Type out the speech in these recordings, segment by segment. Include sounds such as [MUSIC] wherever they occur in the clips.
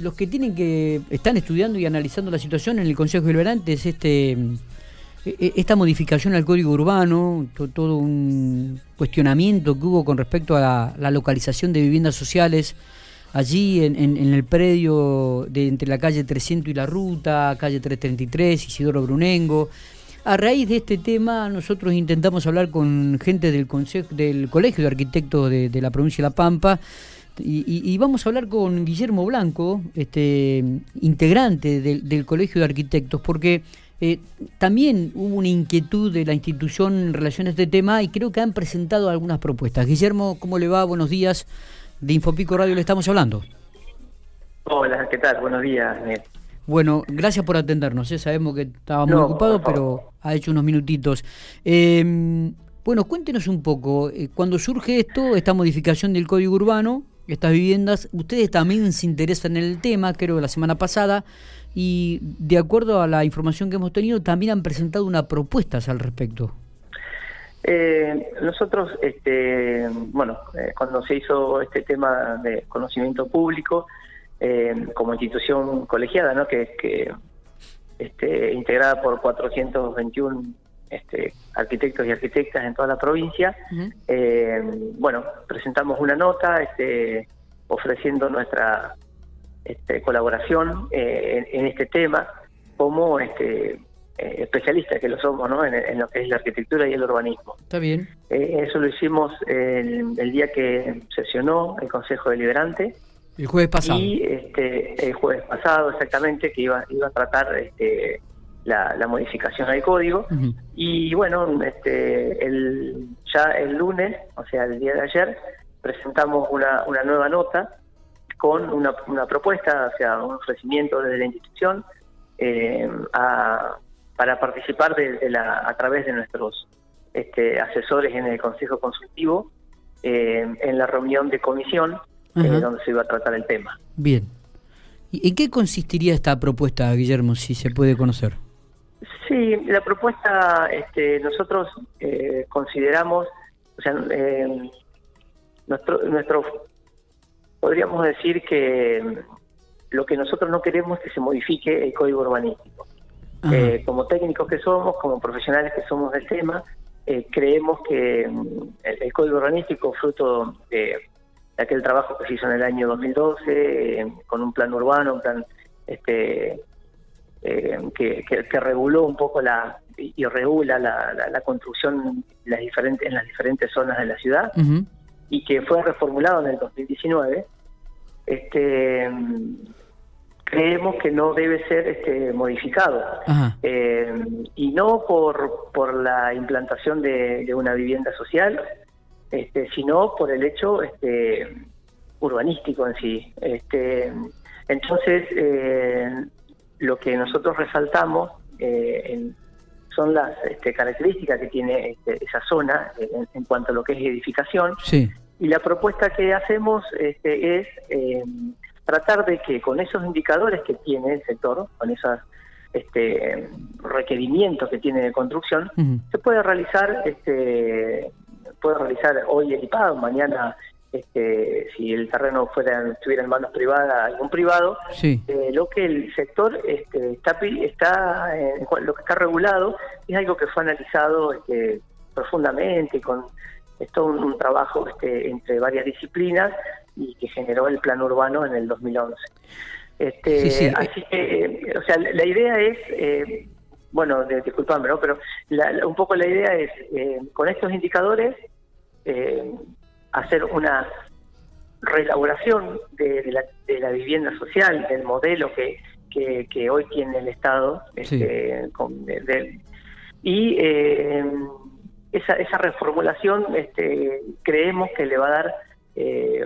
los que tienen que están estudiando y analizando la situación en el Consejo Deliberante es este e, e, esta modificación al código urbano, todo un cuestionamiento que hubo con respecto a la, localización de viviendas sociales allí en, en, el predio de entre la calle 300 y la ruta, calle 333, Isidoro Brunengo. A raíz de este tema, nosotros intentamos hablar con gente del, consejo, del Colegio de Arquitectos de, la provincia de La Pampa y, vamos a hablar con Guillermo Blanco, este integrante del, Colegio de Arquitectos, porque eh, también hubo una inquietud de la institución en relación a este tema y creo que han presentado algunas propuestas. Guillermo, ¿cómo le va? Buenos días. De Infopico Radio le estamos hablando. Hola, ¿qué tal? Buenos días. Bueno, gracias por atendernos. ¿eh? Sabemos que estaba muy ocupado, pero ha hecho unos minutitos. Em, bueno, cuéntenos un poco, eh, cuando surge esto, esta modificación del Código Urbano, estas viviendas, ustedes también se interesan en el tema, creo que la semana pasada, y de acuerdo a la información que hemos tenido, también han presentado una propuestas al respecto. Eh, nosotros, este, bueno, eh, cuando se hizo este tema de conocimiento público, eh, como institución colegiada, ¿no? que, que este, integrada por 421 este, arquitectos y arquitectas en toda la provincia. Eh, bueno, presentamos una nota este, ofreciendo nuestra este, colaboración eh, en, este tema como este, especialistas que lo somos ¿no? en, lo que es la arquitectura y el urbanismo. Está bien. eso lo hicimos el, el, día que sesionó el Consejo Deliberante. El jueves pasado. Y este, el jueves pasado, exactamente, que iba, iba a tratar este, la, modificación al código. Y bueno, este, el, ya el lunes, o sea, el día de ayer, presentamos una, una nueva nota con una, una propuesta, o sea, un ofrecimiento desde la institución eh, para participar de, la, a través de nuestros este, asesores en el Consejo Consultivo eh, en la reunión de comisión eh, donde se iba a tratar el tema. Bien. ¿Y en qué consistiría esta propuesta, Guillermo, si se puede conocer? Sí, la propuesta, este, nosotros eh, consideramos, o sea, eh, nuestro, nuestro, podríamos decir que lo que nosotros no queremos es que se modifique el código urbanístico. como técnicos que somos, como profesionales que somos del tema, creemos que mm, el, código urbanístico, fruto de aquel trabajo que se hizo en el año 2012 eh, con un plan urbano, un plan este eh, que, que, reguló un poco la y regula la, la, construcción en las diferentes en las diferentes zonas de la ciudad y que fue reformulado en el 2019 este creemos que no debe ser este modificado. Eh, y no por por la implantación de, de una vivienda social este, sino por el hecho este, urbanístico en sí. Este, entonces, eh, lo que nosotros resaltamos eh, son las este, características que tiene este, esa zona en, cuanto a lo que es edificación. Y la propuesta que hacemos este, es eh, tratar de que con esos indicadores que tiene el sector, con esos este, requerimientos que tiene de construcción, se puede realizar este, puede realizar hoy equipado, mañana este, si el terreno fuera estuviera en manos privadas, algún privado, eh, lo que el sector este, está, está lo que está regulado es algo que fue analizado este, profundamente con esto un, un, trabajo este, entre varias disciplinas y que generó el plan urbano en el 2011. Este, Así que, o sea, la, idea es eh, bueno, de, disculpame, ¿no? Pero un poco la idea es, eh, con estos indicadores, eh, hacer una reelaboración de, la, vivienda social, del modelo que, que, hoy tiene el Estado, este, y eh, esa, esa reformulación este, creemos que le va a dar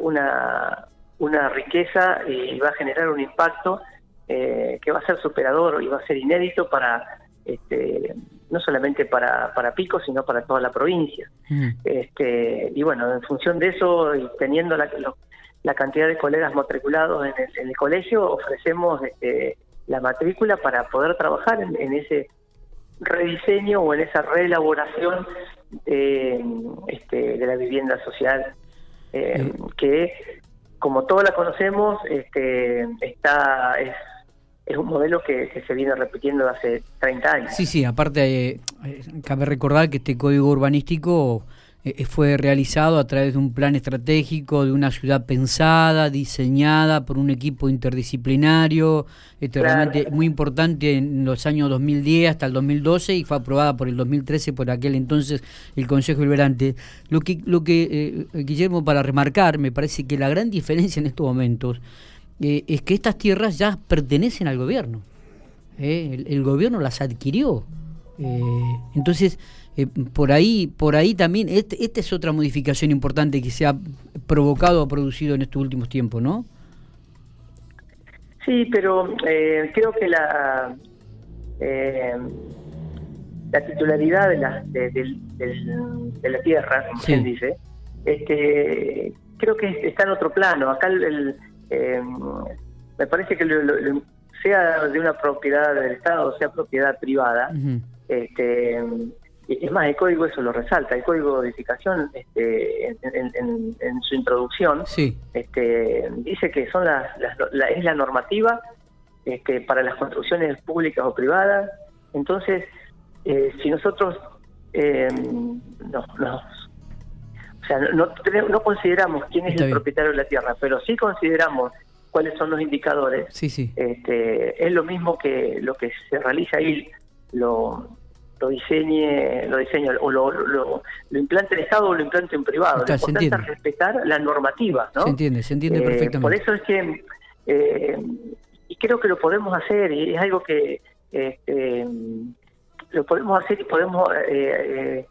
una, una riqueza y va a generar un impacto que va a ser superador y va a ser inédito para este, no solamente para, para Pico, sino para toda la provincia. Mm. Este, y bueno, en función de eso y teniendo la, la cantidad de colegas matriculados en el, colegio, ofrecemos este, la matrícula para poder trabajar en, ese rediseño o en esa reelaboración de, este, de la vivienda social, eh, que como todos la conocemos, este, está es, es un modelo que, se viene repitiendo hace 30 años. Sí, sí, aparte, eh, cabe recordar que este código urbanístico eh, fue realizado a través de un plan estratégico de una ciudad pensada, diseñada por un equipo interdisciplinario, este, realmente muy importante en los años 2010 hasta el 2012 y fue aprobada por el 2013 por aquel entonces el Consejo Deliberante. Lo que, lo que eh, Guillermo, para remarcar, me parece que la gran diferencia en estos momentos eh, es que estas tierras ya pertenecen al gobierno. El, el, gobierno las adquirió. entonces, eh, por ahí por ahí también este, esta es otra modificación importante que se ha provocado o producido en estos últimos tiempos no sí pero eh, creo que la eh, la titularidad de la de, la tierra como quien dice este creo que está en otro plano acá el, me parece que sea de una propiedad del Estado, sea propiedad privada, este, es más, el código eso lo resalta, el código de edificación este, en, su introducción este, dice que son las, la, es la normativa este, para las construcciones públicas o privadas. Entonces, eh, si nosotros eh, no, o sea, no, no, consideramos quién es el propietario de la tierra, pero sí consideramos cuáles son los indicadores, sí, sí. Este, es lo mismo que lo que se realiza ahí, lo lo diseñe, lo diseño o lo, lo, implante el Estado o lo implante en privado. lo importante es respetar la normativa, ¿no? Se entiende, se entiende eh, perfectamente. Por eso es que, eh, y creo que lo podemos hacer, y es algo que este, lo podemos hacer y podemos eh,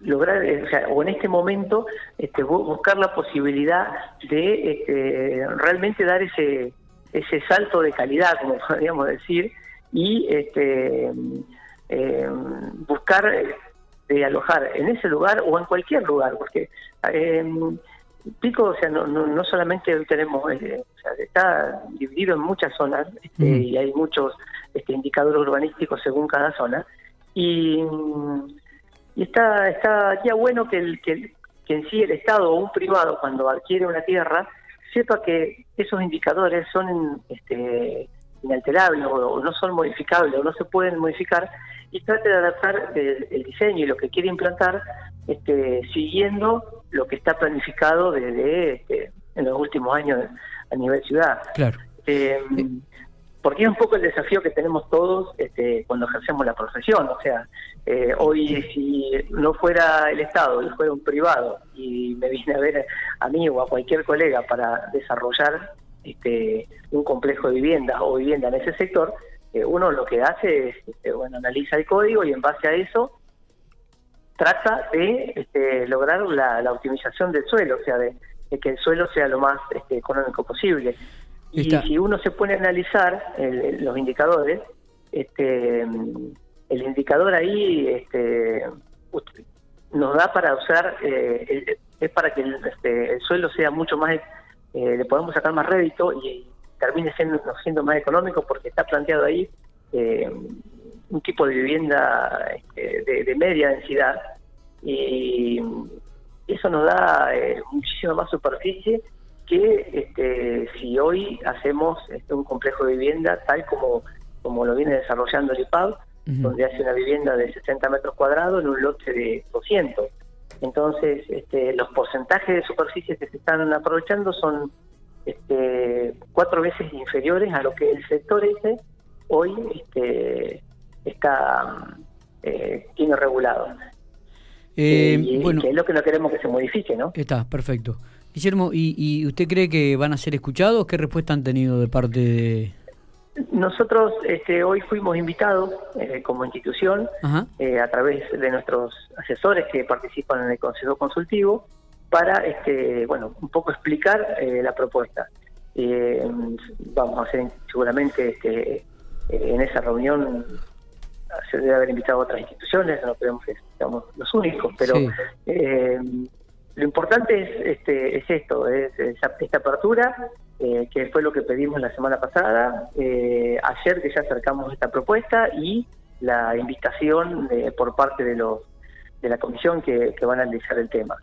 lograr, o, sea, o en este momento este, buscar la posibilidad de este, realmente dar ese ese salto de calidad, como [LAUGHS] podríamos decir, y este eh, buscar de alojar en ese lugar o en cualquier lugar, porque eh, Pico, o sea, no, no, solamente hoy tenemos, eh, o sea, está dividido en muchas zonas este, y hay muchos este, indicadores urbanísticos según cada zona y, y está está ya bueno que, el, que, que en sí el Estado o un privado cuando adquiere una tierra sepa que esos indicadores son este, inalterables o, no son modificables o no se pueden modificar y trate de adaptar el, diseño y lo que quiere implantar este, siguiendo lo que está planificado desde este, en los últimos años a nivel ciudad. Claro. Eh, porque es un poco el desafío que tenemos todos este, cuando ejercemos la profesión. O sea, eh, hoy si no fuera el Estado y fuera un privado y me viene a ver a mí o a cualquier colega para desarrollar este, un complejo de vivienda o vivienda en ese sector, uno lo que hace es, este, bueno, analiza el código y en base a eso trata de este, lograr la, optimización del suelo, o sea, de, que el suelo sea lo más este, económico posible. Y si uno se pone a analizar los indicadores, este, el indicador ahí este, nos da para usar, eh, es para que el, este, el suelo sea mucho más, eh, le podemos sacar más rédito y, termine siendo, siendo más económico porque está planteado ahí eh, un tipo de vivienda este, de, media densidad. Y eso nos da eh, muchísima más superficie que este, si hoy hacemos este, un complejo de vivienda tal como, como lo viene desarrollando el IPAB, donde hace una vivienda de 60 metros cuadrados en un lote de 200. Entonces, este, los porcentajes de superficie que se están aprovechando son este, cuatro veces inferiores a lo que el sector ese hoy este, está eh, tiene regulado. Eh, eh, bueno, que es lo que no queremos que se modifique, ¿no? Está, perfecto. Guillermo, ¿y, usted cree que van a ser escuchados? ¿Qué respuesta han tenido de parte de...? Nosotros este, hoy fuimos invitados como institución a través de nuestros asesores que participan en el Consejo Consultivo para, este, bueno, un poco explicar eh, la propuesta. Eh, vamos a hacer seguramente este, en esa reunión se debe haber invitado a otras instituciones, no creemos que seamos los únicos, pero eh, lo importante es este es esto, es, esta apertura, que fue lo que pedimos la semana pasada, ayer que ya acercamos esta propuesta y la invitación por parte de los de la comisión que, van a analizar el tema.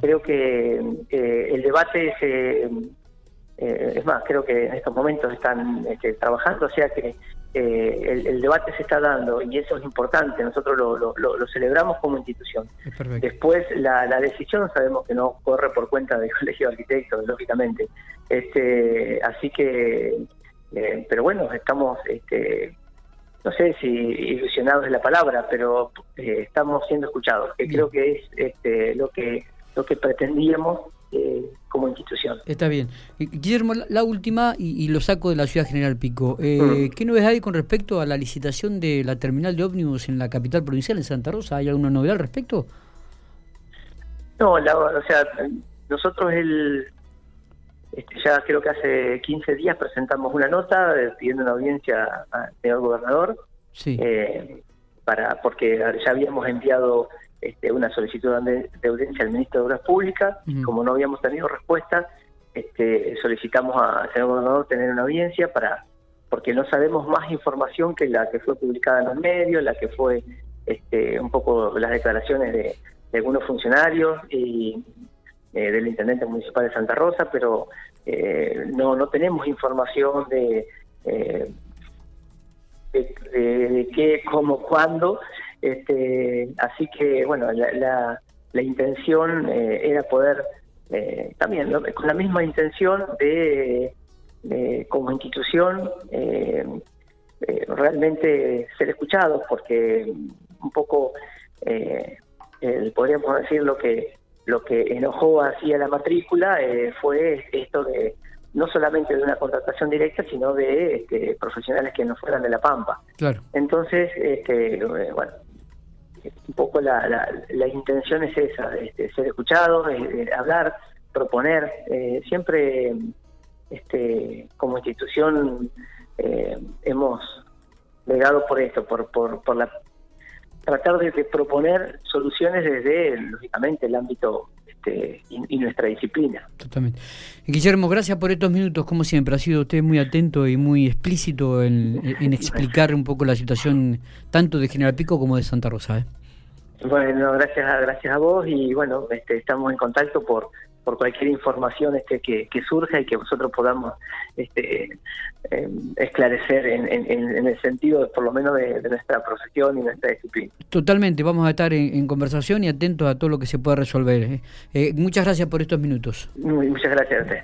Creo que eh, el debate se, es más, creo que en estos momentos están este, trabajando, o sea que el, debate se está dando y eso es importante, nosotros lo, celebramos como institución. Después la, decisión sabemos que no corre por cuenta del [LAUGHS] Colegio de Arquitectos, lógicamente. Este, así que, pero bueno, estamos este, no sé si ilusionados es la palabra, pero eh, estamos siendo escuchados, que creo que es este, lo que lo que pretendíamos eh, como institución. Está bien. Guillermo, la última, y, lo saco de la ciudad General Pico. Eh, mm. ¿Qué novedad hay con respecto a la licitación de la terminal de ómnibus en la capital provincial, en Santa Rosa? ¿Hay alguna novedad al respecto? No, o sea, nosotros el, este, ya creo que hace 15 días presentamos una nota eh, pidiendo una audiencia al señor gobernador, eh, para porque ya habíamos enviado este, una solicitud de, audiencia al ministro de Obras Públicas, como no habíamos tenido respuesta, este, solicitamos al señor gobernador tener una audiencia para porque no sabemos más información que la que fue publicada en los medios, la que fue este, un poco las declaraciones de, de algunos funcionarios y eh, del intendente municipal de Santa Rosa, pero eh, no, no tenemos información de, eh, de, qué, cómo, cuándo. Este, así que, bueno, la, la, intención era poder, también con la misma intención de, como institución, realmente ser escuchados, porque un poco podríamos decir lo que lo que enojó así a la matrícula eh, fue esto de no solamente de una contratación directa, sino de este, profesionales que no fueran de la Pampa. Claro. Entonces, este, eh, bueno, un poco la, la, intención es esa, este, ser escuchados, hablar, proponer. Eh, siempre, este, como institución, hemos legado por esto, por, por, por la tratar de, proponer soluciones desde, lógicamente, el ámbito este, y, nuestra disciplina. Totalmente. Guillermo, gracias por estos minutos, como siempre. Ha sido usted muy atento y muy explícito en, explicar un poco la situación tanto de General Pico como de Santa Rosa. ¿eh? Bueno, gracias a, gracias a vos y bueno, este, estamos en contacto por por cualquier información este, que, surja y que nosotros podamos este, em, esclarecer en, el sentido, por lo menos, de, nuestra profesión y nuestra disciplina. Totalmente, vamos a estar en, conversación y atentos a todo lo que se pueda resolver. ¿eh? Eh, muchas gracias por estos minutos. muchas gracias a usted.